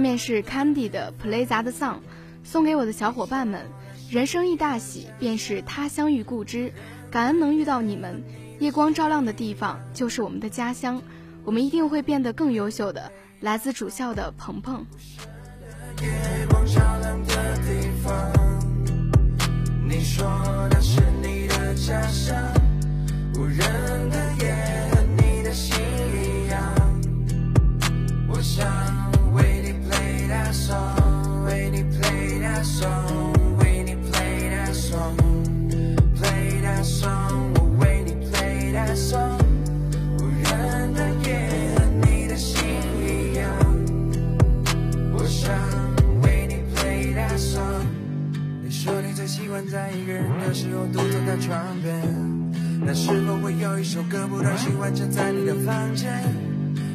下面是 Candy 的 Play That Song，送给我的小伙伴们。人生一大喜，便是他乡遇故知，感恩能遇到你们。夜光照亮的地方就是我们的家乡，我们一定会变得更优秀的。来自主校的鹏鹏。你说那是你的家乡，无人的夜和你的心一样。我想 my song.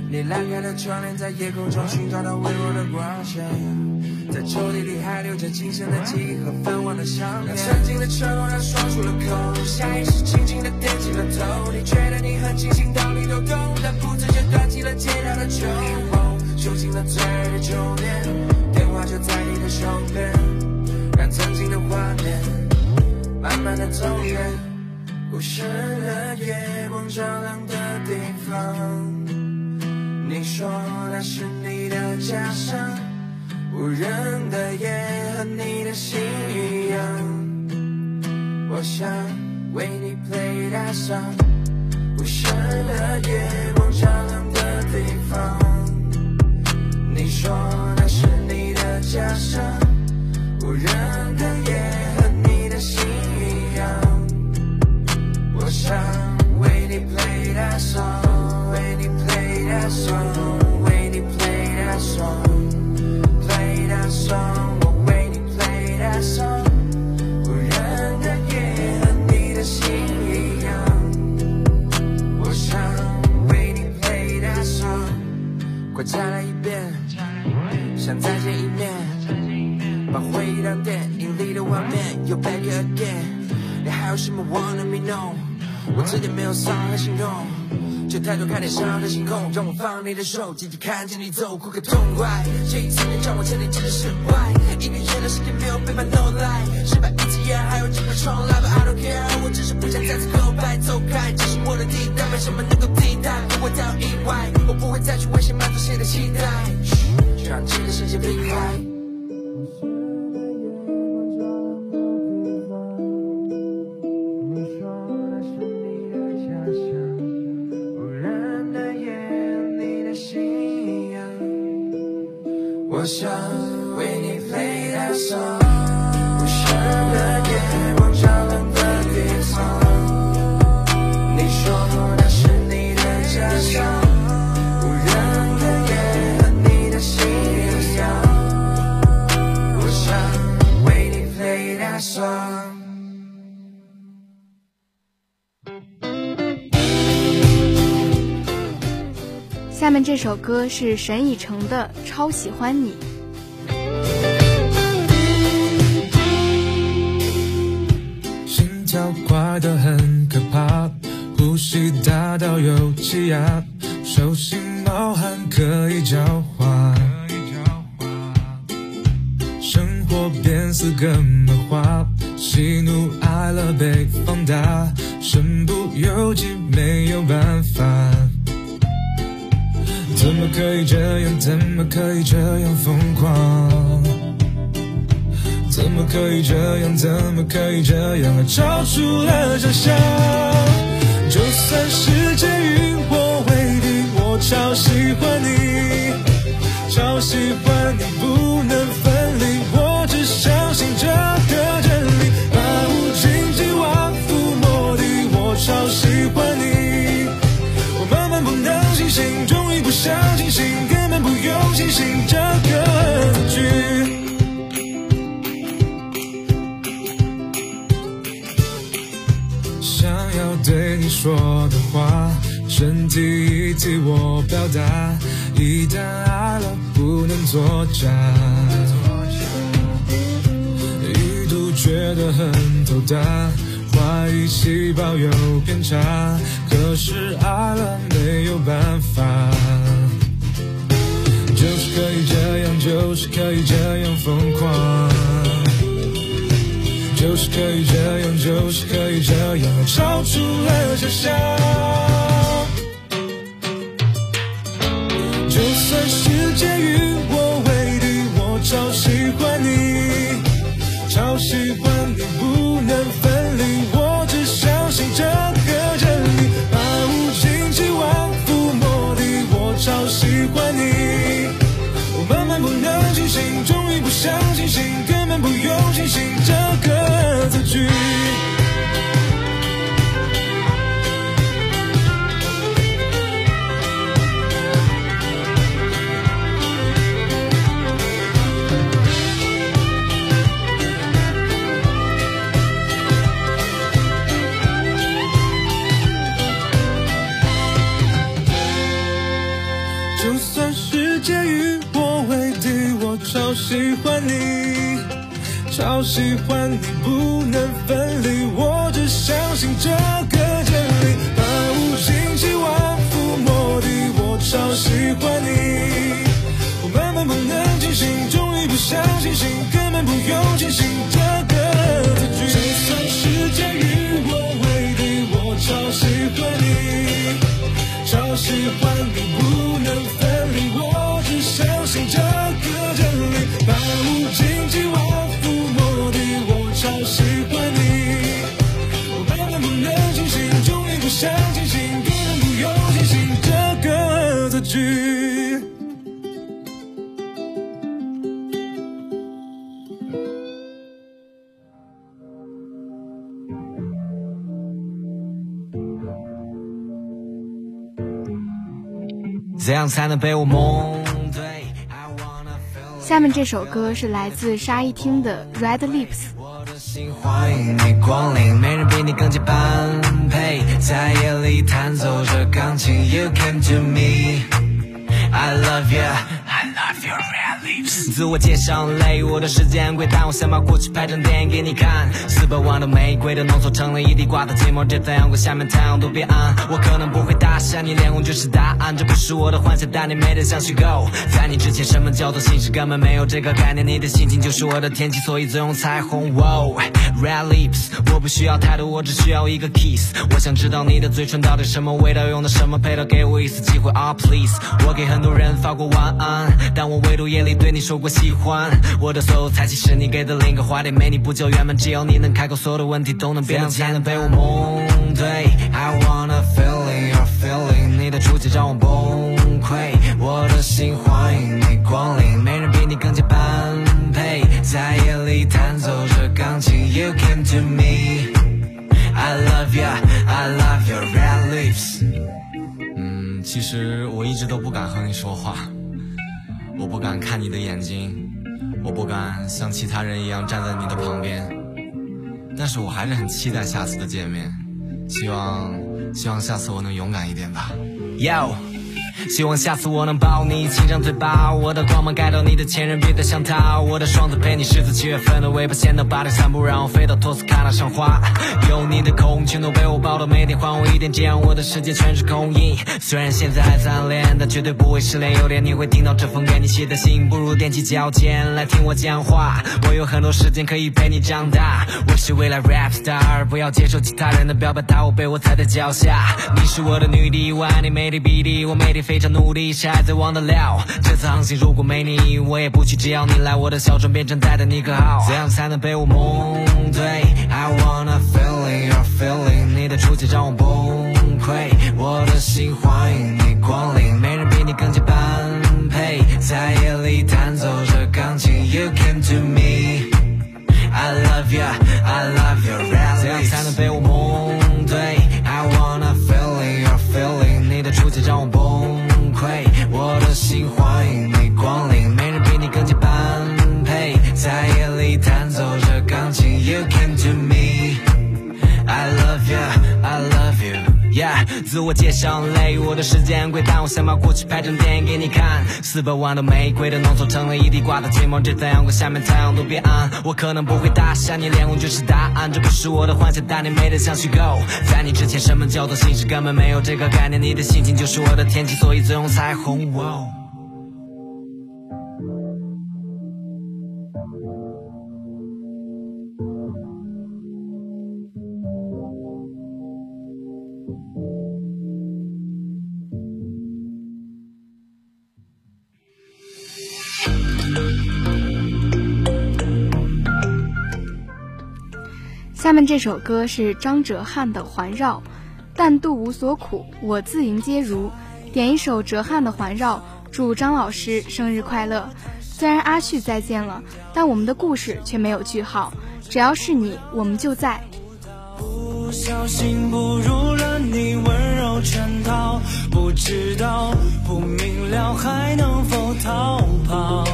你拉开了窗帘，在夜空中寻找到微弱的光线，在抽屉里还留着今生的记忆和泛黄的相片。曾经的承诺，让说出了口，下意识轻轻地点起了头。你觉得你很清醒，道理都懂，但不自觉端起了戒掉的酒，酒醒了醉的酒店，电话就在你的手边，让曾经的画面慢慢的走远。无声的夜光照亮的地方。你说那是你的家乡，无人的夜和你的心一样。我想为你 play that song，无声的夜光照亮的地方。你说那是你的家乡，无人的夜 back again。你还有什么 wanna me know？我字典没有伤和形容，就抬头看天上的星空，让我放你的手，静静看着你走，哭个痛快。这一次能让我彻底置身事外，一个人的世界没有背叛 no lie，失败一次也还有机会重来，But I don't care，我只是不想再次告白，走开，这是我的地带，没什么能够替代，不会再有意外，我不会再去为谁满足谁的期待，嘘，让这个世界离开。下面这首歌是沈以诚的《超喜欢你》。跳快得很可怕，呼吸大到有气压，手心冒汗可以浇花，生活变四个漫画，喜怒哀乐被放大，身不由己没有办法。怎么可以这样？怎么可以这样疯狂？怎么可以这样？怎么可以这样？超出了想象。就算世界与我为敌，我超喜欢你，超喜欢你，不能分身体已替我表达，一旦爱了不能作假，一度觉得很头大，怀疑细胞有偏差。可是爱了没有办法，就是可以这样，就是可以这样疯狂，就是可以这样，就是可以这样超出了想象。不用清醒这个字句。就算世界与我为敌，我超喜欢你，超喜欢你不能分离，我只相信这个真理，把无尽期望覆没的，我超喜欢你。我慢慢不能清醒，终于不想清醒，根本不用清醒这个字句。就算世界与我为敌，我超喜欢你。超喜欢你不能分怎样才能被我蒙对？I wanna feel 下面这首歌是来自沙一汀的《Red Lips》。我的心欢迎你光临，没人比你更加般配，在夜里弹奏着钢琴。You came to me, I love you, 自我介绍累，我的时间贵，但我想把过去拍成电影给你看。四百万的玫瑰都浓缩成了一滴挂在寂寞这太阳光下面，太阳都变暗。我可能不会大傻，你脸红就是答案，这不是我的幻想，但你美得像虚构。在你之前，什么叫做现实，根本没有这个概念。你的心情就是我的天气，所以总用彩虹。Wow, red lips，我不需要太多，我只需要一个 kiss。我想知道你的嘴唇到底什么味道，用的什么配料，给我一次机会啊、please。我给很多人发过晚安，但我唯独夜里对你说过喜欢。我的所有才气是你给的另一个花店，没你不就圆满？只要你能开口，所有的问题都能变简单。才能被我蒙对？I wanna feeling your feeling，你的出现让我崩溃，我的心欢迎你光临，没人比你更加般配，在夜里弹奏着钢琴。You came to me。I love you, I love your red lips。嗯，其实我一直都不敢和你说话，我不敢看你的眼睛，我不敢像其他人一样站在你的旁边，但是我还是很期待下次的见面，希望希望下次我能勇敢一点吧。Yo。希望下次我能抱你，亲张嘴巴，我的光芒盖到你的前任，别再想逃。我的双子陪你十四七月份的尾巴，先到巴黎散步，让我飞到托斯卡纳赏花。有你的空全都被我抱到，每天还我一点，这样我的世界全是空印。虽然现在还在暗恋，但绝对不会失联。有天你会听到这封给你写的信，不如踮起脚尖来听我讲话。我有很多时间可以陪你长大，我是未来 rap star，不要接受其他人的表白，他我被我踩在脚下。你是我的女帝，我爱你美丽比例，我每天非常努力，谁还在忘得了？这次航行如果没你，我也不去，只要你来，我的小船变成泰坦尼克号。怎样才能被我蒙对？I wanna feeling your feeling，你的出现让我崩溃，我的心欢迎你光临，没人比你更加般配，在夜里弹奏着钢琴。You came to me。我介绍累，我的时间贵，但我想把过去拍成电影给你看。四百万朵玫瑰都浓缩成了一地挂在寂寞，这太阳光下面太阳都变暗。我可能不会打下你脸红就是答案，这不是我的幻想，但你美得像虚构。在你之前，什么叫做心事根本没有这个概念，你的心情就是我的天气，所以最红彩虹。下面这首歌是张哲瀚的《环绕》，但渡无所苦，我自迎接如。点一首哲瀚的《环绕》，祝张老师生日快乐。虽然阿旭再见了，但我们的故事却没有句号。只要是你，我们就在。不小心步入了你温柔圈套，不知道不明了还能否逃跑。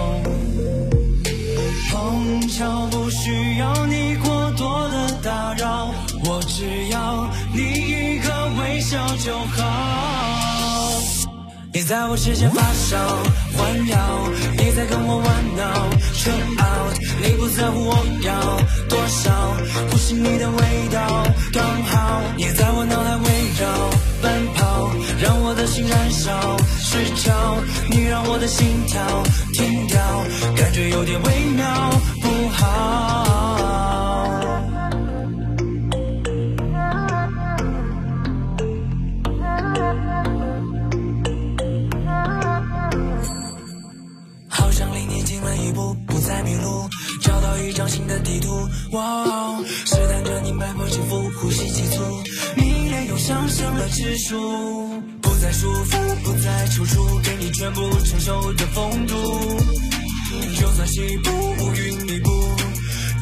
碰巧不需要你过多的打扰，我只要你一个微笑就好。你在我视线发烧环绕，你在跟我玩闹，chill out，你不在乎我要多少，呼吸你的味道刚好，你在我脑海围绕奔跑，让我的心燃烧失焦，你让我的心跳停掉，感觉有点微妙不好。哇哦，试探着你脉搏起伏，呼吸急促，迷恋又上升了指数，不再束缚，不再踌躇，给你全部承受的风度。就算西部乌云密布，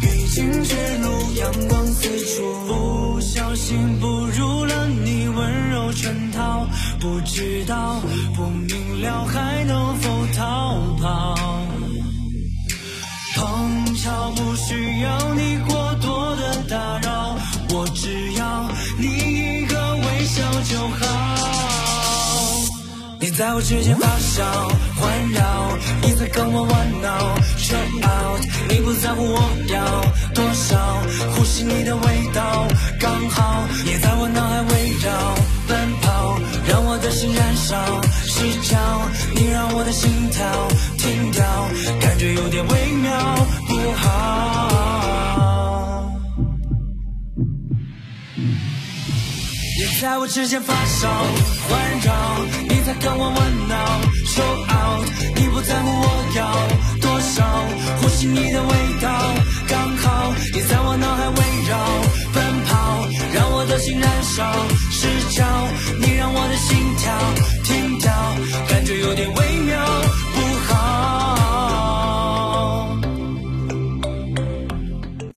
毕竟绝路阳光四处。不小心步入了你温柔圈套，不知道不明了还能否逃跑。不需要你过多的打扰，我只要你一个微笑就好。你在我之间发烧环绕，你在跟我玩闹，chill out，你不在乎我要多少，呼吸你的味道刚好，你在我脑海围绕奔跑，让我的心燃烧失焦，你让我的心跳停掉，感觉有点微妙。在我指尖发烧环绕，你在跟我玩闹，show out，你不在乎我要多少，呼吸你的味道刚好，你在我脑海围绕奔跑，让我的心燃烧失焦，你让我的心跳停掉，感觉有点微妙。